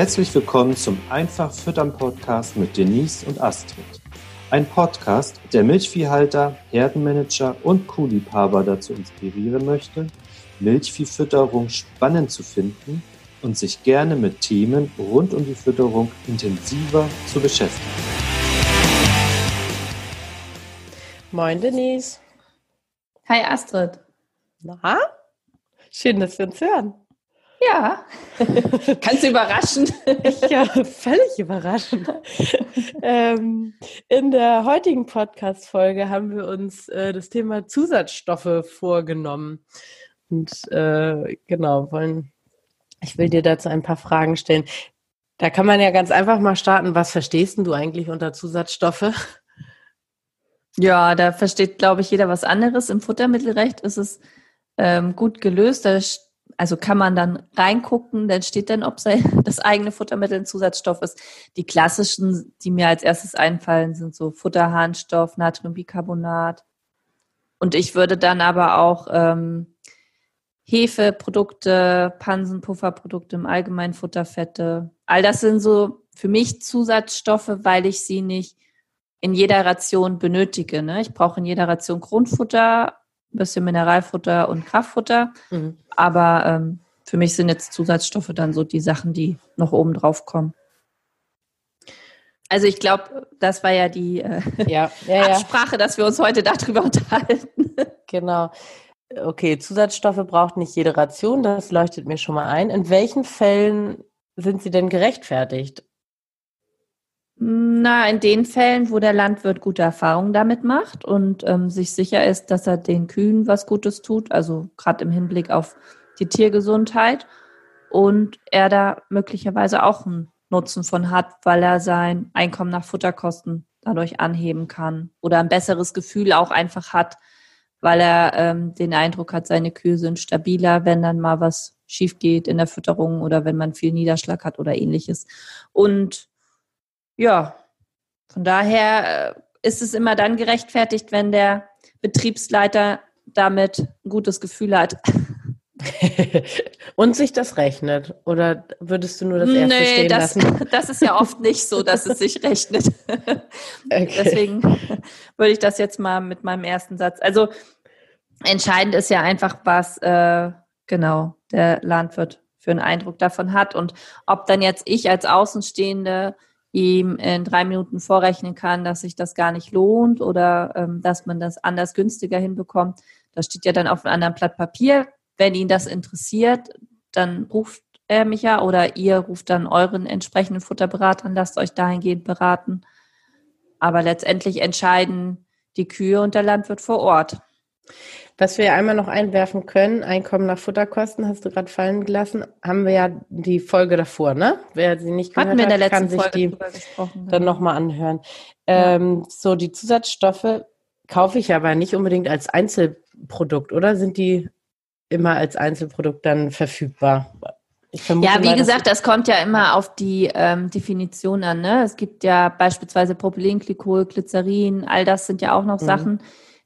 Herzlich willkommen zum Einfach Füttern Podcast mit Denise und Astrid. Ein Podcast, der Milchviehhalter, Herdenmanager und Kuhliebhaber dazu inspirieren möchte, Milchviehfütterung spannend zu finden und sich gerne mit Themen rund um die Fütterung intensiver zu beschäftigen. Moin Denise. Hi Astrid. Na? Schön, dass wir uns hören. Ja, kannst du überraschen. ja, völlig überraschend. ähm, in der heutigen Podcast-Folge haben wir uns äh, das Thema Zusatzstoffe vorgenommen. Und äh, genau, wollen, ich will dir dazu ein paar Fragen stellen. Da kann man ja ganz einfach mal starten. Was verstehst du eigentlich unter Zusatzstoffe? Ja, da versteht, glaube ich, jeder was anderes. Im Futtermittelrecht ist es ähm, gut gelöst. Da also kann man dann reingucken, dann steht dann, ob das eigene Futtermittel ein Zusatzstoff ist. Die klassischen, die mir als erstes einfallen, sind so Futterharnstoff, Natriumbicarbonat. Und ich würde dann aber auch ähm, Hefeprodukte, Pansenpufferprodukte im Allgemeinen, Futterfette. All das sind so für mich Zusatzstoffe, weil ich sie nicht in jeder Ration benötige. Ne? Ich brauche in jeder Ration Grundfutter, ein bisschen Mineralfutter und Kraftfutter. Mhm. Aber ähm, für mich sind jetzt Zusatzstoffe dann so die Sachen, die noch oben drauf kommen. Also ich glaube, das war ja die äh, ja, ja, Absprache, dass wir uns heute darüber unterhalten. Genau. Okay, Zusatzstoffe braucht nicht jede Ration, das leuchtet mir schon mal ein. In welchen Fällen sind sie denn gerechtfertigt? Na, in den Fällen, wo der Landwirt gute Erfahrungen damit macht und ähm, sich sicher ist, dass er den Kühen was Gutes tut, also gerade im Hinblick auf die Tiergesundheit und er da möglicherweise auch einen Nutzen von hat, weil er sein Einkommen nach Futterkosten dadurch anheben kann oder ein besseres Gefühl auch einfach hat, weil er ähm, den Eindruck hat, seine Kühe sind stabiler, wenn dann mal was schief geht in der Fütterung oder wenn man viel Niederschlag hat oder ähnliches. Und ja, von daher äh, ist es immer dann gerechtfertigt, wenn der Betriebsleiter damit ein gutes Gefühl hat. Und sich das rechnet? Oder würdest du nur das erste nee, stehen das, lassen? das ist ja oft nicht so, dass es sich rechnet. Okay. Deswegen würde ich das jetzt mal mit meinem ersten Satz. Also entscheidend ist ja einfach, was äh, genau der Landwirt für einen Eindruck davon hat und ob dann jetzt ich als Außenstehende ihm in drei Minuten vorrechnen kann, dass sich das gar nicht lohnt oder ähm, dass man das anders günstiger hinbekommt. Das steht ja dann auf einem anderen Blatt Papier. Wenn ihn das interessiert, dann ruft er mich ja oder ihr ruft dann euren entsprechenden Futterberater an, lasst euch dahingehend beraten. Aber letztendlich entscheiden die Kühe und der Landwirt vor Ort. Was wir einmal noch einwerfen können, Einkommen nach Futterkosten, hast du gerade fallen gelassen, haben wir ja die Folge davor, ne? Wer sie nicht gehört Hatten wir in der hat, kann sich Folge die dann genau. nochmal anhören. Ja. Ähm, so, die Zusatzstoffe kaufe ich aber nicht unbedingt als Einzelprodukt, oder? Sind die immer als Einzelprodukt dann verfügbar? ja, wie mal, gesagt, das kommt ja immer auf die ähm, Definition an. Ne? Es gibt ja beispielsweise Propylenglykol, Glycerin, all das sind ja auch noch mhm. Sachen,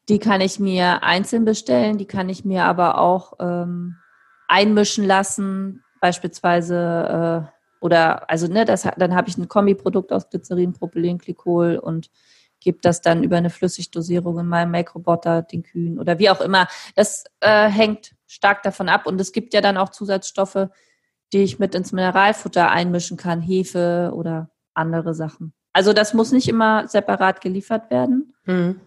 die kann ich mir einzeln bestellen, die kann ich mir aber auch ähm, einmischen lassen, beispielsweise äh, oder also ne, das dann habe ich ein Kombiprodukt aus Glycerin, Propylenglykol und gebe das dann über eine Flüssigdosierung in meinem Make-Roboter den Kühen oder wie auch immer. Das äh, hängt stark davon ab und es gibt ja dann auch Zusatzstoffe, die ich mit ins Mineralfutter einmischen kann, Hefe oder andere Sachen. Also das muss nicht immer separat geliefert werden. Mhm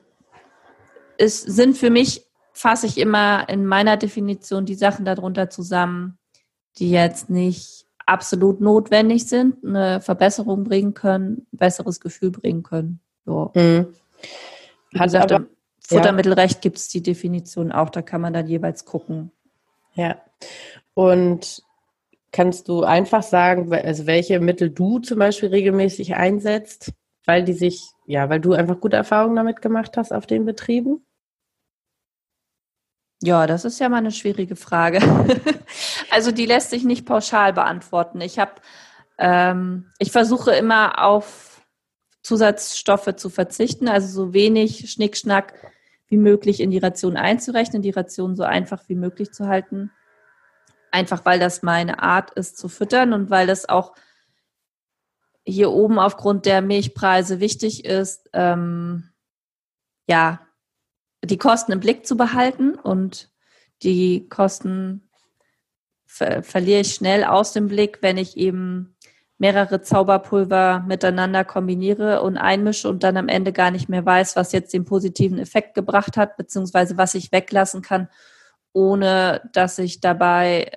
es sind für mich, fasse ich immer in meiner Definition die Sachen darunter zusammen, die jetzt nicht absolut notwendig sind, eine Verbesserung bringen können, ein besseres Gefühl bringen können. So. Mhm. Hat gesagt, aber, Futtermittelrecht ja. gibt es die Definition auch, da kann man dann jeweils gucken. Ja. Und kannst du einfach sagen, also welche Mittel du zum Beispiel regelmäßig einsetzt, weil die sich, ja, weil du einfach gute Erfahrungen damit gemacht hast auf den Betrieben? Ja, das ist ja mal eine schwierige Frage. also die lässt sich nicht pauschal beantworten. Ich habe, ähm, ich versuche immer auf Zusatzstoffe zu verzichten, also so wenig Schnickschnack wie möglich in die Ration einzurechnen, die Ration so einfach wie möglich zu halten. Einfach weil das meine Art ist zu füttern und weil das auch hier oben aufgrund der Milchpreise wichtig ist, ähm, ja, die Kosten im Blick zu behalten und die Kosten ver verliere ich schnell aus dem Blick, wenn ich eben mehrere Zauberpulver miteinander kombiniere und einmische und dann am Ende gar nicht mehr weiß, was jetzt den positiven Effekt gebracht hat, beziehungsweise was ich weglassen kann, ohne dass ich dabei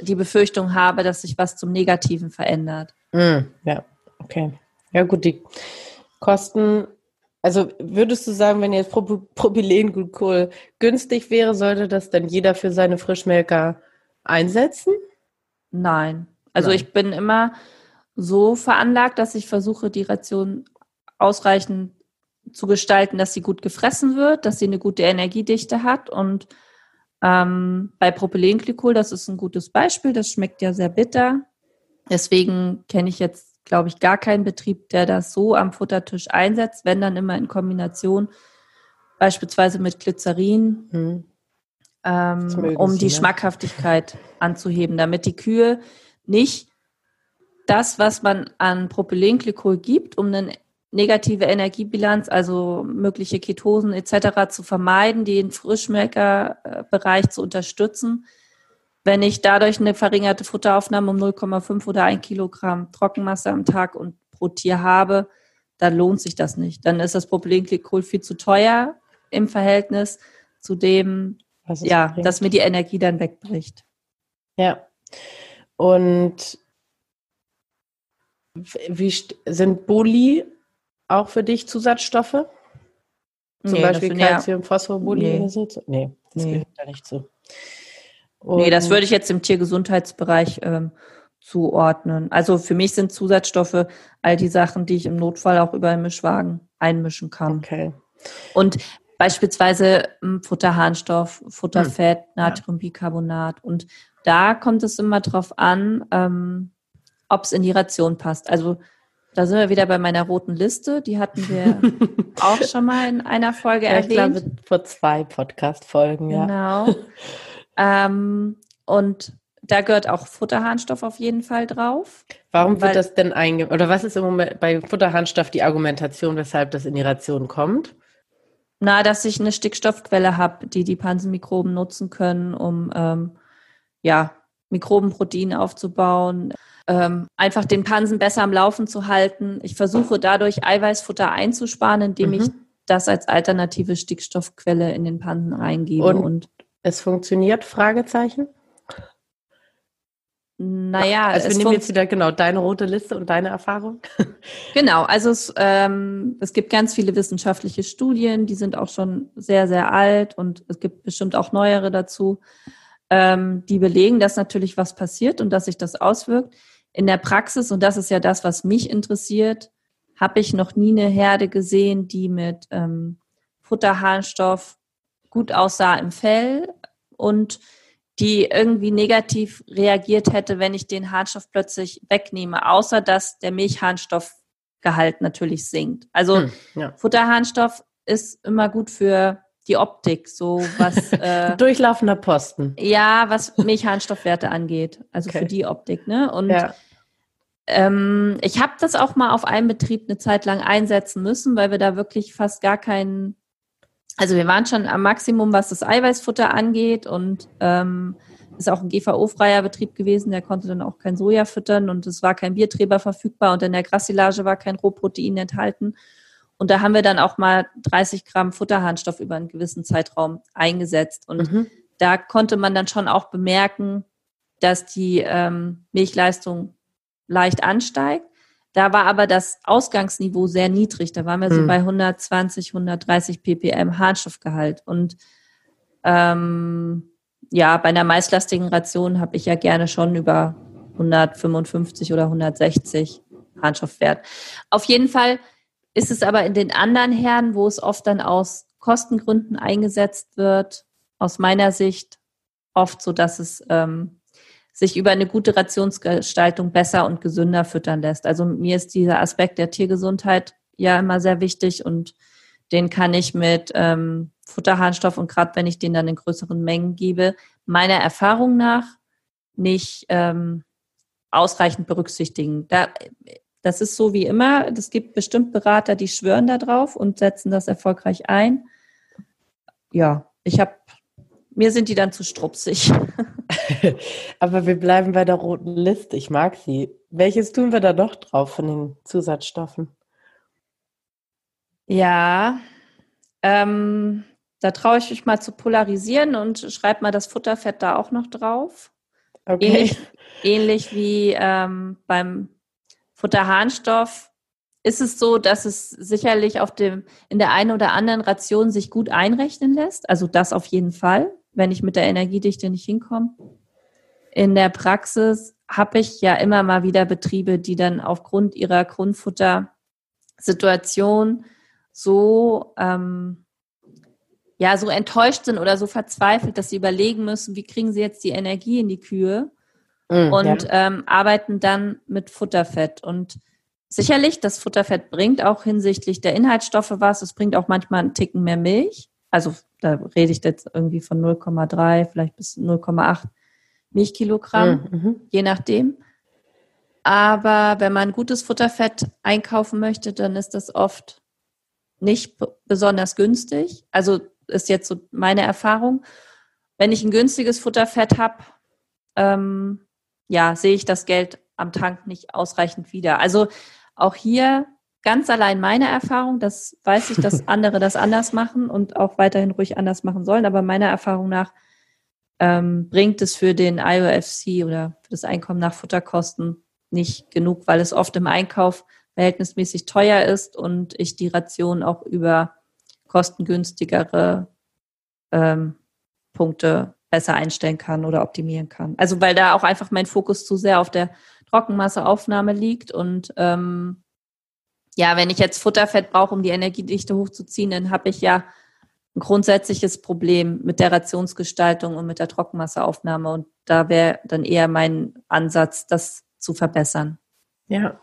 die Befürchtung habe, dass sich was zum Negativen verändert. Mm, ja, okay. Ja gut, die Kosten, also würdest du sagen, wenn jetzt Pro Propylenglykol günstig wäre, sollte das dann jeder für seine Frischmelker einsetzen? Nein. Also Nein. ich bin immer so veranlagt, dass ich versuche, die Ration ausreichend zu gestalten, dass sie gut gefressen wird, dass sie eine gute Energiedichte hat. Und ähm, bei Propylenglykol, das ist ein gutes Beispiel, das schmeckt ja sehr bitter. Deswegen kenne ich jetzt, glaube ich, gar keinen Betrieb, der das so am Futtertisch einsetzt, wenn dann immer in Kombination, beispielsweise mit Glycerin, hm. ähm, um die ne? Schmackhaftigkeit anzuheben, damit die Kühe nicht das, was man an Propylenglykol gibt, um eine negative Energiebilanz, also mögliche Ketosen etc. zu vermeiden, den Frischmelkerbereich zu unterstützen. Wenn ich dadurch eine verringerte Futteraufnahme um 0,5 oder 1 Kilogramm Trockenmasse am Tag und pro Tier habe, dann lohnt sich das nicht. Dann ist das Propylenglykol viel zu teuer im Verhältnis zu dem, ja, bringt. dass mir die Energie dann wegbricht. Ja. Und wie sind Boli auch für dich Zusatzstoffe? Zum nee, Beispiel Calcium, ja. Phosphorboli nee. oder so? Nee, das nee. gehört da nicht zu. Und nee, das würde ich jetzt im Tiergesundheitsbereich ähm, zuordnen. Also für mich sind Zusatzstoffe all die Sachen, die ich im Notfall auch über einen Mischwagen einmischen kann. Okay. Und beispielsweise ähm, Futterharnstoff, Futterfett, hm. Natriumbicarbonat. Und da kommt es immer drauf an, ähm, ob es in die Ration passt. Also da sind wir wieder bei meiner roten Liste. Die hatten wir auch schon mal in einer Folge ja, erwähnt. Ich glaube, vor zwei Podcast-Folgen, ja. Genau. ähm, und da gehört auch Futterharnstoff auf jeden Fall drauf. Warum wird das denn einge... Oder was ist im Moment bei Futterharnstoff die Argumentation, weshalb das in die Ration kommt? Na, dass ich eine Stickstoffquelle habe, die die Pansenmikroben nutzen können, um ähm, ja, Mikrobenprotein aufzubauen ähm, einfach den Pansen besser am Laufen zu halten. Ich versuche dadurch Eiweißfutter einzusparen, indem mhm. ich das als alternative Stickstoffquelle in den Pansen reingebe. Und, und es funktioniert? Fragezeichen? Naja, also wir nehmen jetzt wieder genau deine rote Liste und deine Erfahrung. Genau, also es, ähm, es gibt ganz viele wissenschaftliche Studien, die sind auch schon sehr, sehr alt und es gibt bestimmt auch neuere dazu, ähm, die belegen, dass natürlich was passiert und dass sich das auswirkt in der Praxis, und das ist ja das, was mich interessiert, habe ich noch nie eine Herde gesehen, die mit ähm, Futterharnstoff gut aussah im Fell und die irgendwie negativ reagiert hätte, wenn ich den Harnstoff plötzlich wegnehme, außer dass der Milchharnstoffgehalt natürlich sinkt. Also hm, ja. Futterharnstoff ist immer gut für die Optik, so was äh, durchlaufender Posten. Ja, was Milchharnstoffwerte angeht, also okay. für die Optik, ne? Und ja. ähm, ich habe das auch mal auf einem Betrieb eine Zeit lang einsetzen müssen, weil wir da wirklich fast gar keinen, also wir waren schon am Maximum, was das Eiweißfutter angeht und ähm, ist auch ein GVO-freier Betrieb gewesen, der konnte dann auch kein Soja füttern und es war kein Biertreber verfügbar und in der Grassilage war kein Rohprotein enthalten. Und da haben wir dann auch mal 30 Gramm Futterharnstoff über einen gewissen Zeitraum eingesetzt. Und mhm. da konnte man dann schon auch bemerken, dass die ähm, Milchleistung leicht ansteigt. Da war aber das Ausgangsniveau sehr niedrig. Da waren wir mhm. so bei 120, 130 ppm Harnstoffgehalt. Und ähm, ja, bei einer maislastigen Ration habe ich ja gerne schon über 155 oder 160 Harnstoffwert. Auf jeden Fall ist es aber in den anderen Herden, wo es oft dann aus Kostengründen eingesetzt wird, aus meiner Sicht oft so, dass es ähm, sich über eine gute Rationsgestaltung besser und gesünder füttern lässt. Also mir ist dieser Aspekt der Tiergesundheit ja immer sehr wichtig und den kann ich mit ähm, Futterharnstoff und gerade wenn ich den dann in größeren Mengen gebe, meiner Erfahrung nach nicht ähm, ausreichend berücksichtigen. Da Das ist so wie immer. Es gibt bestimmt Berater, die schwören da drauf und setzen das erfolgreich ein. Ja, ich habe, mir sind die dann zu strupsig. Aber wir bleiben bei der roten Liste. Ich mag sie. Welches tun wir da noch drauf von den Zusatzstoffen? Ja, ähm, da traue ich mich mal zu polarisieren und schreibe mal das Futterfett da auch noch drauf. Okay. Ähnlich, ähnlich wie ähm, beim Futterharnstoff ist es so, dass es sicherlich auf dem, in der einen oder anderen Ration sich gut einrechnen lässt. Also das auf jeden Fall, wenn ich mit der Energiedichte nicht hinkomme. In der Praxis habe ich ja immer mal wieder Betriebe, die dann aufgrund ihrer Grundfuttersituation so ähm, ja so enttäuscht sind oder so verzweifelt, dass sie überlegen müssen, wie kriegen sie jetzt die Energie in die Kühe mm, und ja. ähm, arbeiten dann mit Futterfett. Und sicherlich, das Futterfett bringt auch hinsichtlich der Inhaltsstoffe was. Es bringt auch manchmal einen Ticken mehr Milch. Also da rede ich jetzt irgendwie von 0,3, vielleicht bis 0,8 Milchkilogramm, mm, mhm. je nachdem. Aber wenn man gutes Futterfett einkaufen möchte, dann ist das oft nicht besonders günstig. Also ist jetzt so meine Erfahrung. Wenn ich ein günstiges Futterfett habe, ähm, ja, sehe ich das Geld am Tank nicht ausreichend wieder. Also auch hier ganz allein meine Erfahrung, das weiß ich, dass andere das anders machen und auch weiterhin ruhig anders machen sollen, aber meiner Erfahrung nach ähm, bringt es für den IOFC oder für das Einkommen nach Futterkosten nicht genug, weil es oft im Einkauf verhältnismäßig teuer ist und ich die Ration auch über kostengünstigere ähm, Punkte besser einstellen kann oder optimieren kann. Also weil da auch einfach mein Fokus zu sehr auf der Trockenmasseaufnahme liegt und ähm, ja, wenn ich jetzt Futterfett brauche, um die Energiedichte hochzuziehen, dann habe ich ja ein grundsätzliches Problem mit der Rationsgestaltung und mit der Trockenmasseaufnahme. Und da wäre dann eher mein Ansatz, das zu verbessern. Ja,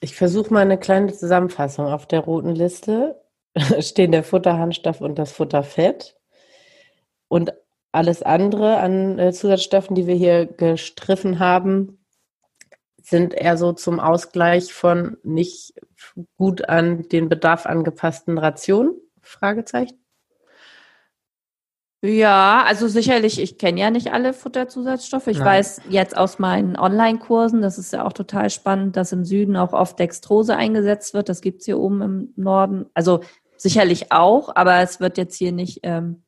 ich versuche mal eine kleine Zusammenfassung. Auf der roten Liste stehen der Futterharnstoff und das Futterfett. Und alles andere an äh, Zusatzstoffen, die wir hier gestriffen haben, sind eher so zum Ausgleich von nicht gut an den Bedarf angepassten Rationen? Fragezeichen. Ja, also sicherlich, ich kenne ja nicht alle Futterzusatzstoffe. Ich Nein. weiß jetzt aus meinen Online-Kursen, das ist ja auch total spannend, dass im Süden auch oft Dextrose eingesetzt wird. Das gibt's hier oben im Norden. Also sicherlich auch, aber es wird jetzt hier nicht ähm,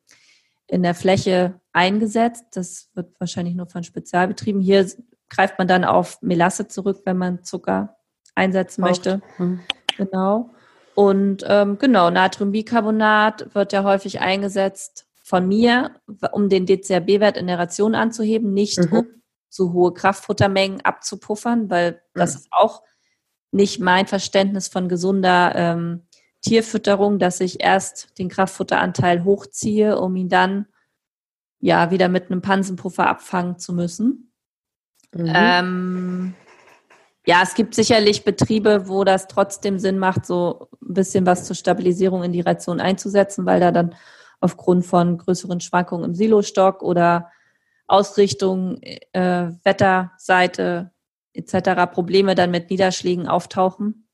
in der Fläche eingesetzt. Das wird wahrscheinlich nur von Spezialbetrieben. Hier greift man dann auf Melasse zurück, wenn man Zucker einsetzen Braucht. möchte. Hm. Genau. Und ähm, genau, Natriumbicarbonat wird ja häufig eingesetzt von mir, um den DCRB-Wert in der Ration anzuheben, nicht mhm. um zu hohe Kraftfuttermengen abzupuffern, weil das mhm. ist auch nicht mein Verständnis von gesunder ähm, Tierfütterung, dass ich erst den Kraftfutteranteil hochziehe, um ihn dann ja wieder mit einem Pansenpuffer abfangen zu müssen. Mhm. Ähm, ja, es gibt sicherlich Betriebe, wo das trotzdem Sinn macht, so ein bisschen was zur Stabilisierung in die Ration einzusetzen, weil da dann aufgrund von größeren Schwankungen im Silostock oder Ausrichtung, äh, Wetterseite etc. Probleme dann mit Niederschlägen auftauchen.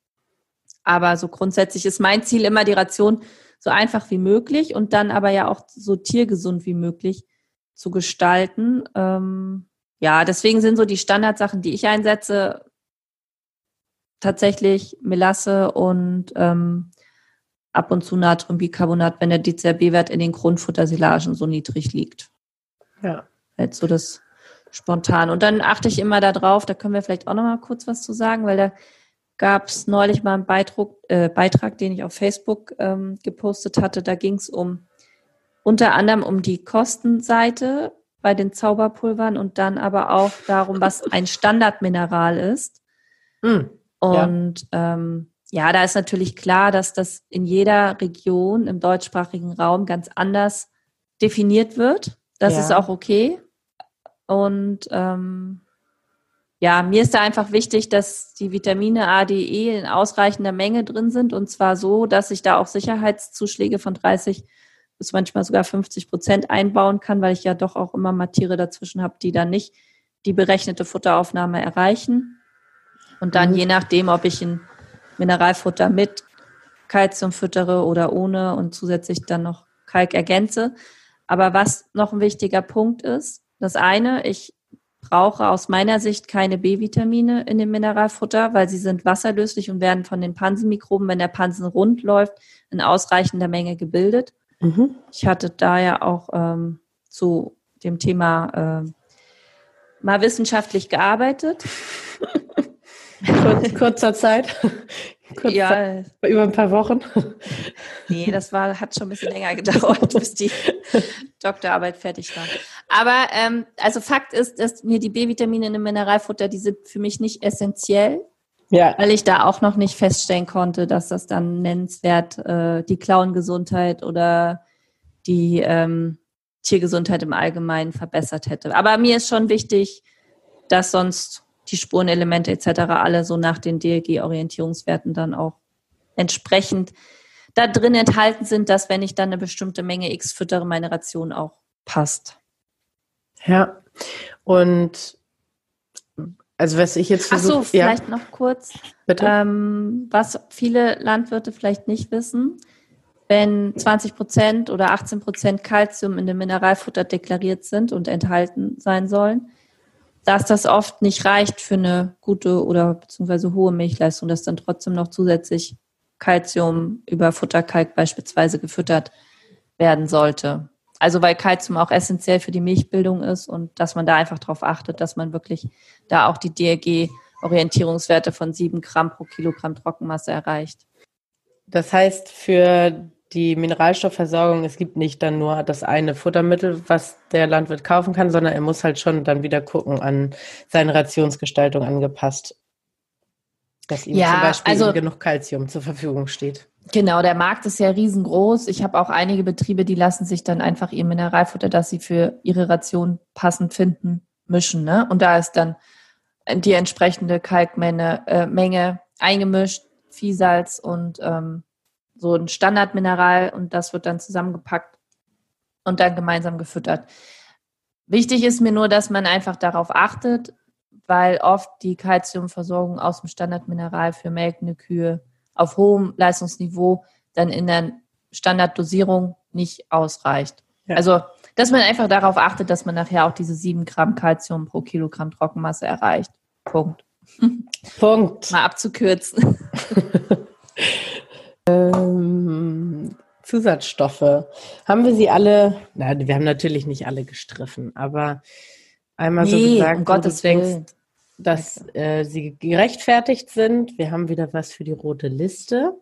Aber so grundsätzlich ist mein Ziel immer die Ration so einfach wie möglich und dann aber ja auch so tiergesund wie möglich zu gestalten. Ähm, ja, deswegen sind so die Standardsachen, die ich einsetze, tatsächlich Melasse und ähm, ab und zu Natriumbicarbonat, wenn der DCRB-Wert in den Grundfuttersilagen so niedrig liegt. Ja. Jetzt so das spontan. Und dann achte ich immer darauf, da können wir vielleicht auch noch mal kurz was zu sagen, weil da gab es neulich mal einen Beitrag, äh, Beitrag, den ich auf Facebook ähm, gepostet hatte. Da ging es um unter anderem um die Kostenseite bei den Zauberpulvern und dann aber auch darum, was ein Standardmineral ist. Mm, und ja. ähm, ja, da ist natürlich klar, dass das in jeder Region im deutschsprachigen Raum ganz anders definiert wird. Das ja. ist auch okay. Und ähm, ja, mir ist da einfach wichtig, dass die Vitamine A, D, E in ausreichender Menge drin sind und zwar so, dass ich da auch Sicherheitszuschläge von 30 bis manchmal sogar 50 Prozent einbauen kann, weil ich ja doch auch immer mal Tiere dazwischen habe, die dann nicht die berechnete Futteraufnahme erreichen. Und dann mhm. je nachdem, ob ich ein Mineralfutter mit Kalzium füttere oder ohne und zusätzlich dann noch Kalk ergänze. Aber was noch ein wichtiger Punkt ist, das eine, ich brauche aus meiner Sicht keine B-Vitamine in dem Mineralfutter, weil sie sind wasserlöslich und werden von den Pansenmikroben, wenn der Pansen rund läuft, in ausreichender Menge gebildet. Mhm. Ich hatte da ja auch ähm, zu dem Thema äh, mal wissenschaftlich gearbeitet. Kur kurzer Zeit. Kurz ja. Über ein paar Wochen. Nee, das war, hat schon ein bisschen länger gedauert, bis die Doktorarbeit fertig war. Aber ähm, also Fakt ist, dass mir die B-Vitamine in dem Mineralfutter, die sind für mich nicht essentiell. Ja. Weil ich da auch noch nicht feststellen konnte, dass das dann nennenswert äh, die Klauengesundheit oder die ähm, Tiergesundheit im Allgemeinen verbessert hätte. Aber mir ist schon wichtig, dass sonst die Spurenelemente etc. alle so nach den DLG-Orientierungswerten dann auch entsprechend da drin enthalten sind, dass wenn ich dann eine bestimmte Menge X füttere, meine Ration auch passt. Ja, und also was ich jetzt versuche... Ach so, vielleicht ja. noch kurz. Bitte? Ähm, was viele Landwirte vielleicht nicht wissen, wenn 20 Prozent oder 18 Prozent Kalzium in dem Mineralfutter deklariert sind und enthalten sein sollen, dass das oft nicht reicht für eine gute oder beziehungsweise hohe Milchleistung, dass dann trotzdem noch zusätzlich Kalzium über Futterkalk beispielsweise gefüttert werden sollte. Also weil Kalzium auch essentiell für die Milchbildung ist und dass man da einfach darauf achtet, dass man wirklich da auch die DRG-Orientierungswerte von sieben Gramm pro Kilogramm Trockenmasse erreicht. Das heißt, für die Mineralstoffversorgung, es gibt nicht dann nur das eine Futtermittel, was der Landwirt kaufen kann, sondern er muss halt schon dann wieder gucken an seine Rationsgestaltung angepasst, dass ihm ja, zum Beispiel also, genug Kalzium zur Verfügung steht. Genau, der Markt ist ja riesengroß. Ich habe auch einige Betriebe, die lassen sich dann einfach ihr Mineralfutter, das sie für ihre Ration passend finden, mischen. Ne? Und da ist dann die entsprechende Kalkmenge äh, Menge eingemischt, Viehsalz und ähm, so ein Standardmineral und das wird dann zusammengepackt und dann gemeinsam gefüttert. Wichtig ist mir nur, dass man einfach darauf achtet, weil oft die Kalziumversorgung aus dem Standardmineral für melkende Kühe auf hohem Leistungsniveau dann in der Standarddosierung nicht ausreicht. Ja. Also, dass man einfach darauf achtet, dass man nachher auch diese 7 Gramm Kalzium pro Kilogramm Trockenmasse erreicht. Punkt. Punkt. Mal abzukürzen. Ähm, Zusatzstoffe. Haben wir sie alle? Na, wir haben natürlich nicht alle gestriffen, aber einmal nee, so gesagt, um Gottes denkst, dass äh, sie gerechtfertigt sind. Wir haben wieder was für die rote Liste.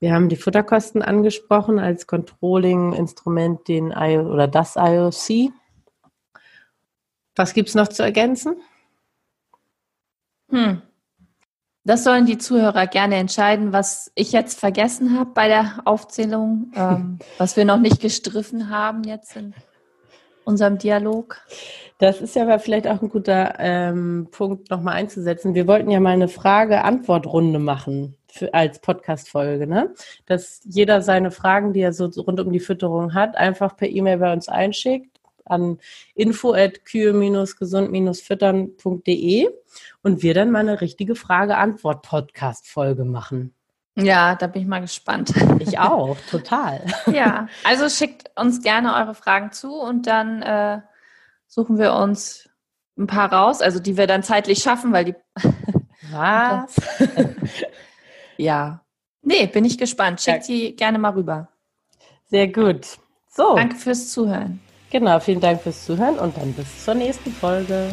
Wir haben die Futterkosten angesprochen als Controlling-Instrument, den I oder das IOC. Was gibt es noch zu ergänzen? Hm. Das sollen die Zuhörer gerne entscheiden, was ich jetzt vergessen habe bei der Aufzählung, ähm, was wir noch nicht gestriffen haben jetzt in unserem Dialog. Das ist ja aber vielleicht auch ein guter ähm, Punkt, nochmal einzusetzen. Wir wollten ja mal eine Frage-Antwort-Runde machen für, als Podcast-Folge, ne? Dass jeder seine Fragen, die er so rund um die Fütterung hat, einfach per E-Mail bei uns einschickt an info@kühe-gesund-füttern.de und wir dann mal eine richtige Frage-Antwort-Podcast-Folge machen. Ja, da bin ich mal gespannt. Ich auch, total. Ja, also schickt uns gerne eure Fragen zu und dann äh, suchen wir uns ein paar raus, also die wir dann zeitlich schaffen, weil die. Was? ja. Nee, bin ich gespannt. Schickt ja. die gerne mal rüber. Sehr gut. So. Danke fürs Zuhören. Genau, vielen Dank fürs Zuhören und dann bis zur nächsten Folge.